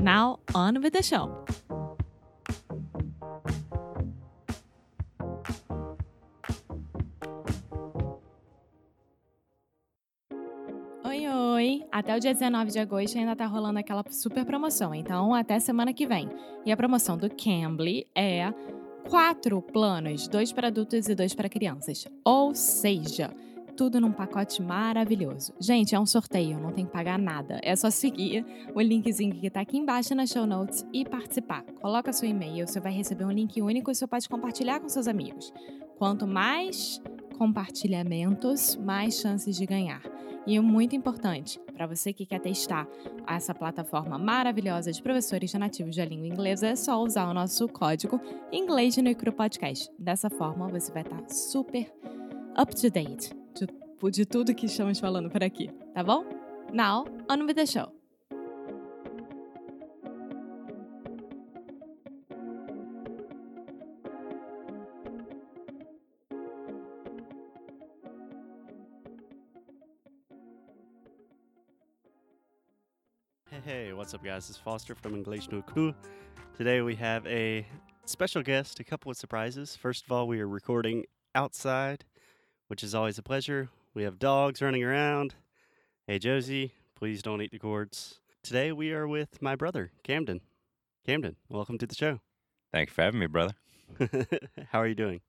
now on with the show. Oi, oi! Até o dia 19 de agosto ainda tá rolando aquela super promoção, então até semana que vem. E a promoção do Cambly é quatro planos, dois para adultos e dois para crianças. Ou seja, tudo num pacote maravilhoso. Gente, é um sorteio, não tem que pagar nada. É só seguir o linkzinho que está aqui embaixo nas show notes e participar. Coloca seu e-mail, você vai receber um link único e você pode compartilhar com seus amigos. Quanto mais compartilhamentos, mais chances de ganhar. E o muito importante, para você que quer testar essa plataforma maravilhosa de professores nativos da língua inglesa, é só usar o nosso código Inglês no Icru Podcast. Dessa forma, você vai estar super up to date de, de tudo que estamos falando por aqui, tá bom? Now, on with the show. Hey, what's up, guys? It's Foster from English no Crew. Today we have a special guest, a couple of surprises. First of all, we are recording outside, which is always a pleasure. We have dogs running around. Hey, Josie, please don't eat the cords. Today we are with my brother, Camden. Camden, welcome to the show. Thank you for having me, brother. How are you doing?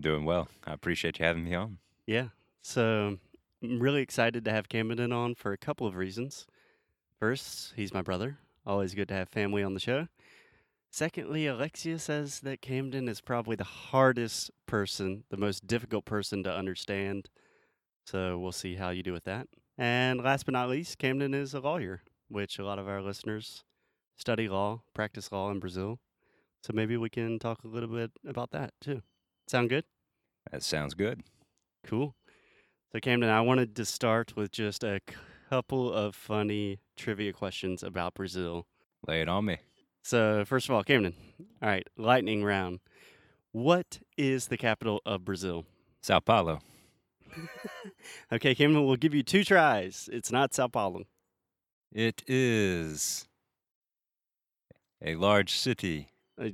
Doing well. I appreciate you having me on. Yeah. So I'm really excited to have Camden on for a couple of reasons. First, he's my brother. Always good to have family on the show. Secondly, Alexia says that Camden is probably the hardest person, the most difficult person to understand. So we'll see how you do with that. And last but not least, Camden is a lawyer, which a lot of our listeners study law, practice law in Brazil. So maybe we can talk a little bit about that too. Sound good? That sounds good. Cool. So, Camden, I wanted to start with just a couple of funny trivia questions about Brazil. Lay it on me. So, first of all, Camden, all right, lightning round. What is the capital of Brazil? Sao Paulo. okay, Camden, we'll give you two tries. It's not Sao Paulo. It is a large city, Uh,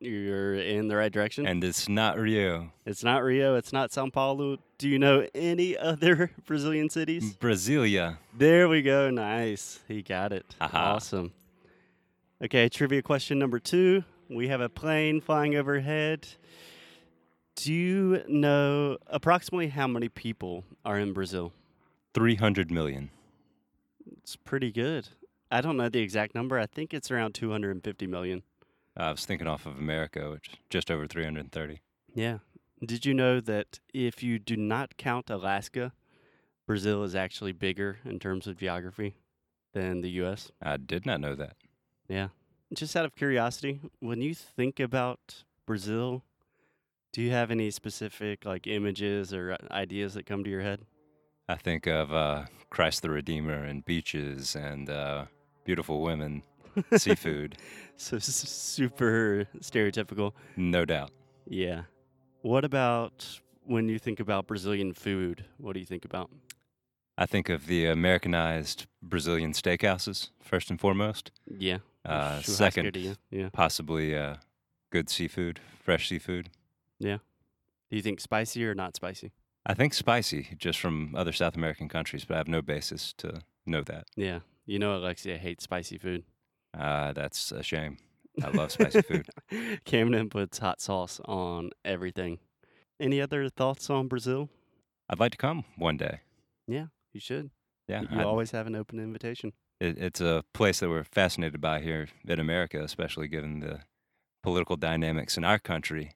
You're in the right direction. and it's not Rio. it's not Rio. It's not Sao Paulo. Do you know any other Brazilian cities? Brasilia. There we go. Nice. He got it. Aha. Awesome. Okay, trivia question number two. We have a plane flying overhead. Do you know approximately how many people are in Brazil? 300 million. It's pretty good. I don't know the exact number. I think it's around 250 million. I was thinking off of America, which is just over 330. Yeah. Did you know that if you do not count Alaska, Brazil is actually bigger in terms of geography than the US? I did not know that. Yeah. Just out of curiosity, when you think about Brazil, do you have any specific like images or uh, ideas that come to your head? I think of uh, Christ the Redeemer and beaches and uh, beautiful women, seafood, So s- super stereotypical. no doubt. Yeah. What about when you think about Brazilian food? What do you think about? I think of the Americanized Brazilian steakhouses, first and foremost. Yeah. Uh, second. Yeah. possibly uh, good seafood, fresh seafood. Yeah. Do you think spicy or not spicy? I think spicy, just from other South American countries, but I have no basis to know that. Yeah. You know Alexia hates spicy food. Uh, that's a shame. I love spicy food. Camden puts hot sauce on everything. Any other thoughts on Brazil? I'd like to come one day. Yeah, you should. Yeah, you I'd- always have an open invitation. It, it's a place that we're fascinated by here in America, especially given the political dynamics in our country.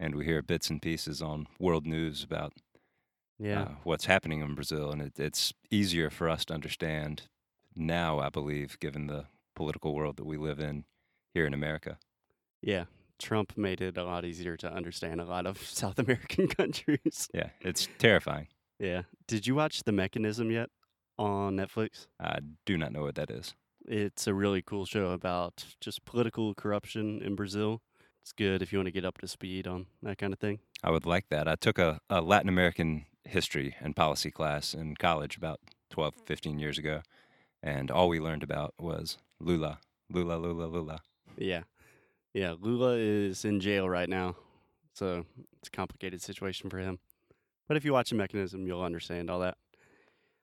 And we hear bits and pieces on world news about Yeah. uh, what's happening in Brazil, and it, it's easier for us to understand now, I believe, given the political world that we live in here in America. Yeah. Trump made it a lot easier to understand a lot of South American countries. Yeah, it's terrifying. Yeah. Did you watch The Mechanism yet on Netflix? I do not know what that is. It's a really cool show about just political corruption in Brazil. It's good if you want to get up to speed on that kind of thing. I would like that. I took a, a Latin American history and policy class in college about 12, 15 years ago, and all we learned about was Lula, Lula, Lula, Lula. Yeah. Yeah. Lula is in jail right now. So it's a complicated situation for him. But if you watch the mechanism, you'll understand all that.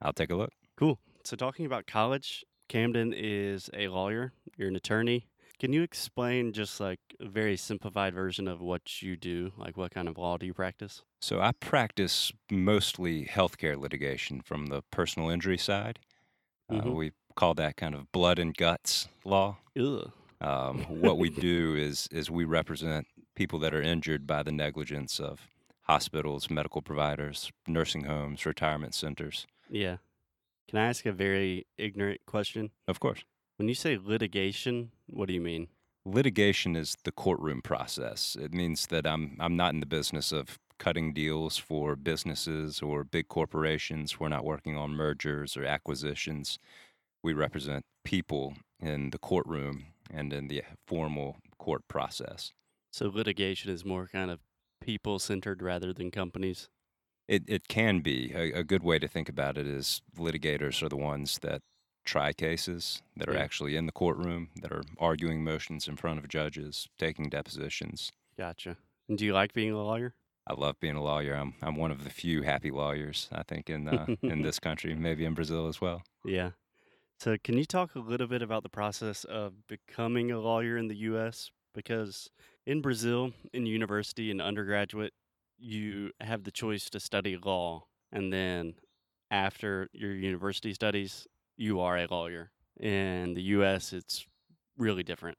I'll take a look. Cool. So talking about college, Camden is a lawyer. You're an attorney. Can you explain just like a very simplified version of what you do? Like what kind of law do you practice? So I practice mostly healthcare litigation from the personal injury side. Uh, Mhm. we call that kind of blood and guts law. Um, what we do is is we represent people that are injured by the negligence of hospitals, medical providers, nursing homes, retirement centers. Yeah. Can I ask a very ignorant question? Of course. When you say litigation, what do you mean? Litigation is the courtroom process. It means that I'm I'm not in the business of cutting deals for businesses or big corporations. We're not working on mergers or acquisitions. We represent people in the courtroom and in the formal court process. So litigation is more kind of people centered rather than companies. It it can be a, a good way to think about it is litigators are the ones that try cases that are Yeah. actually in the courtroom that are arguing motions in front of judges, taking depositions. Gotcha. And do you like being a lawyer? I love being a lawyer. I'm I'm one of the few happy lawyers I think in uh, in this country, maybe in Brazil as well. Yeah. So, can you talk a little bit about the process of becoming a lawyer in the U.S.? Because in Brazil, in university and undergraduate, you have the choice to study law. And then after your university studies, you are a lawyer. In the U.S., it's really different.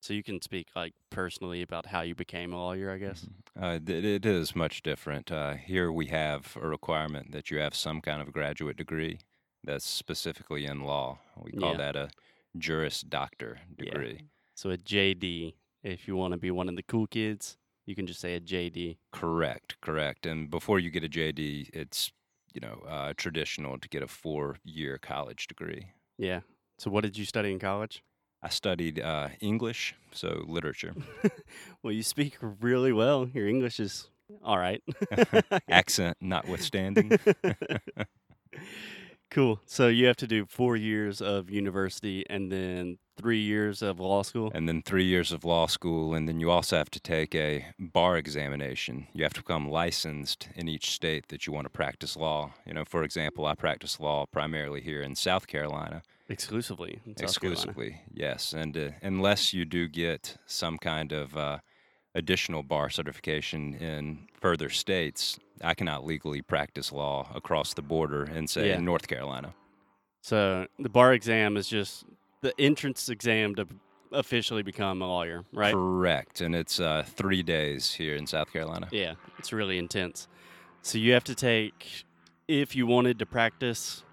So, you can speak like personally about how you became a lawyer, I guess. Uh, it, is much different. Uh, here we have a requirement that you have some kind of graduate degree that's specifically in law. We call Yeah. that a Juris Doctor Yeah. degree. So, a JD, if you want to be one of the cool kids, you can just say a JD. Correct, correct. And before you get a JD, it's you know uh, traditional to get a four-year college degree. Yeah. So, what did you study in college? I studied uh, English, so literature, well, you speak really well. Your English is all right. accent notwithstanding. Cool. So, you have to do four years of university and then three years of law school. and then three years of law school, and then you also have to take a bar examination. You have to become licensed in each state that you want to practice law. You know, for example, I practice law primarily here in South Carolina, Exclusively. South Carolina. exclusively. Yes, and uh, unless you do get some kind of uh, additional bar certification in further states, I cannot legally practice law across the border and say, Yeah. North Carolina. So, the bar exam is just the entrance exam to officially become a lawyer, right? Correct, and it's uh, three days here in South Carolina. Yeah, it's really intense. So you have to take, if you wanted to practice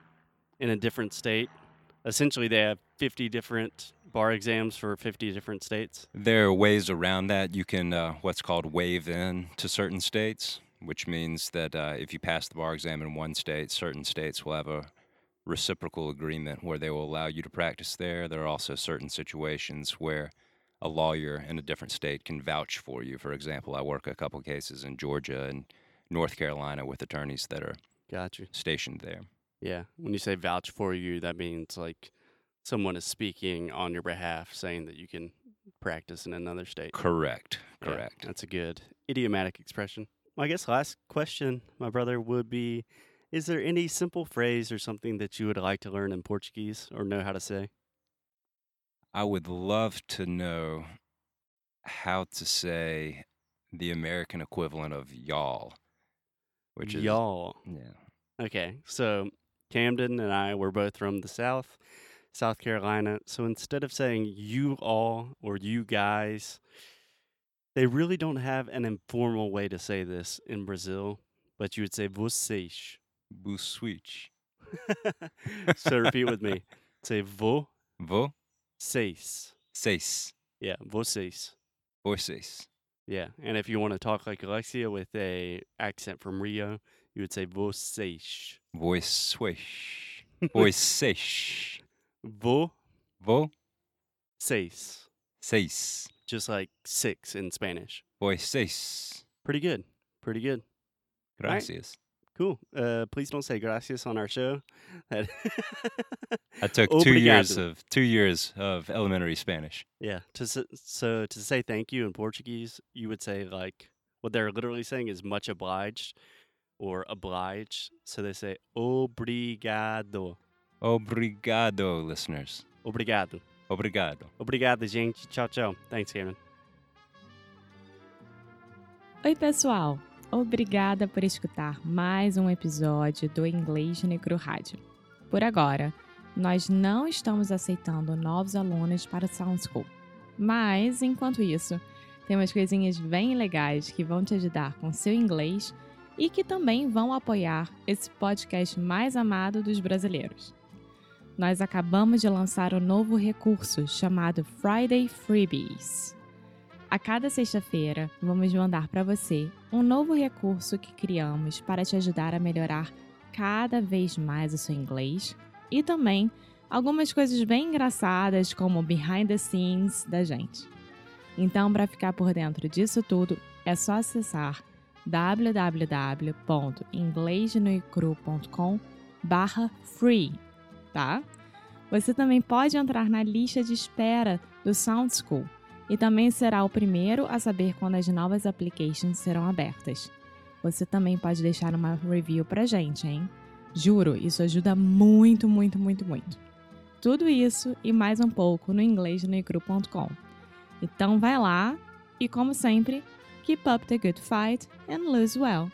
in a different state, essentially they have 50 different bar exams for 50 different states. There are ways around that. You can uh, what's called waive in to certain states, which means that uh, if you pass the bar exam in one state, certain states will have a reciprocal agreement where they will allow you to practice there. There are also certain situations where a lawyer in a different state can vouch for you. For example, I work a couple cases in Georgia and North Carolina with attorneys that are Got you. stationed there. Yeah. When you say vouch for you, that means like someone is speaking on your behalf saying that you can practice in another state. Correct. Yeah, Correct. that's a good idiomatic expression. I guess last question, my brother, would be Is there any simple phrase or something that you would like to learn in Portuguese or know how to say? I would love to know how to say the American equivalent of y'all, which is Y'all. yeah. Okay, so Camden and I were both from the South, South Carolina. So instead of saying you all or you guys, they really don't have an informal way to say this in Brazil, but you would say vocês. Buswitch. so repeat with me. Say vocês. Vo seis Yeah, vocês. voices. Yeah, and if you want to talk like Alexia with a accent from Rio, you would say vocês. Voice swish. Voice seis. Vocês. Vo seis. Just like six in Spanish. Voice seis. Pretty good. Pretty good. right. Gracias. Cool. Uh, please don't say gracias on our show. That I took two years of two years of elementary Spanish. yeah. To so to say thank you in Portuguese, you would say like what they're literally saying is much obliged or obliged. So they say obrigado, Obrigado, listeners. obrigado, Obrigado. obrigado, gente. Tchau, tchau. Thanks, Cameron. Oi, pessoal! Obrigada por escutar mais um episódio do Inglês Necro Rádio. Por agora, nós não estamos aceitando novos alunos para o Sound School. Mas, enquanto isso, tem umas coisinhas bem legais que vão te ajudar com seu inglês e que também vão apoiar esse podcast mais amado dos brasileiros. Nós acabamos de lançar um novo recurso chamado Friday Freebies. A cada sexta-feira, vamos mandar para você um novo recurso que criamos para te ajudar a melhorar cada vez mais o seu inglês e também algumas coisas bem engraçadas como o behind the scenes da gente. Então, para ficar por dentro disso tudo, é só acessar www.inglesnoicru.com/free, tá? Você também pode entrar na lista de espera do Sound School e também será o primeiro a saber quando as novas applications serão abertas. Você também pode deixar uma review pra gente, hein? Juro, isso ajuda muito, muito, muito, muito. Tudo isso e mais um pouco no inglesnoicru.com. Então vai lá e, como sempre, keep up the good fight and lose well.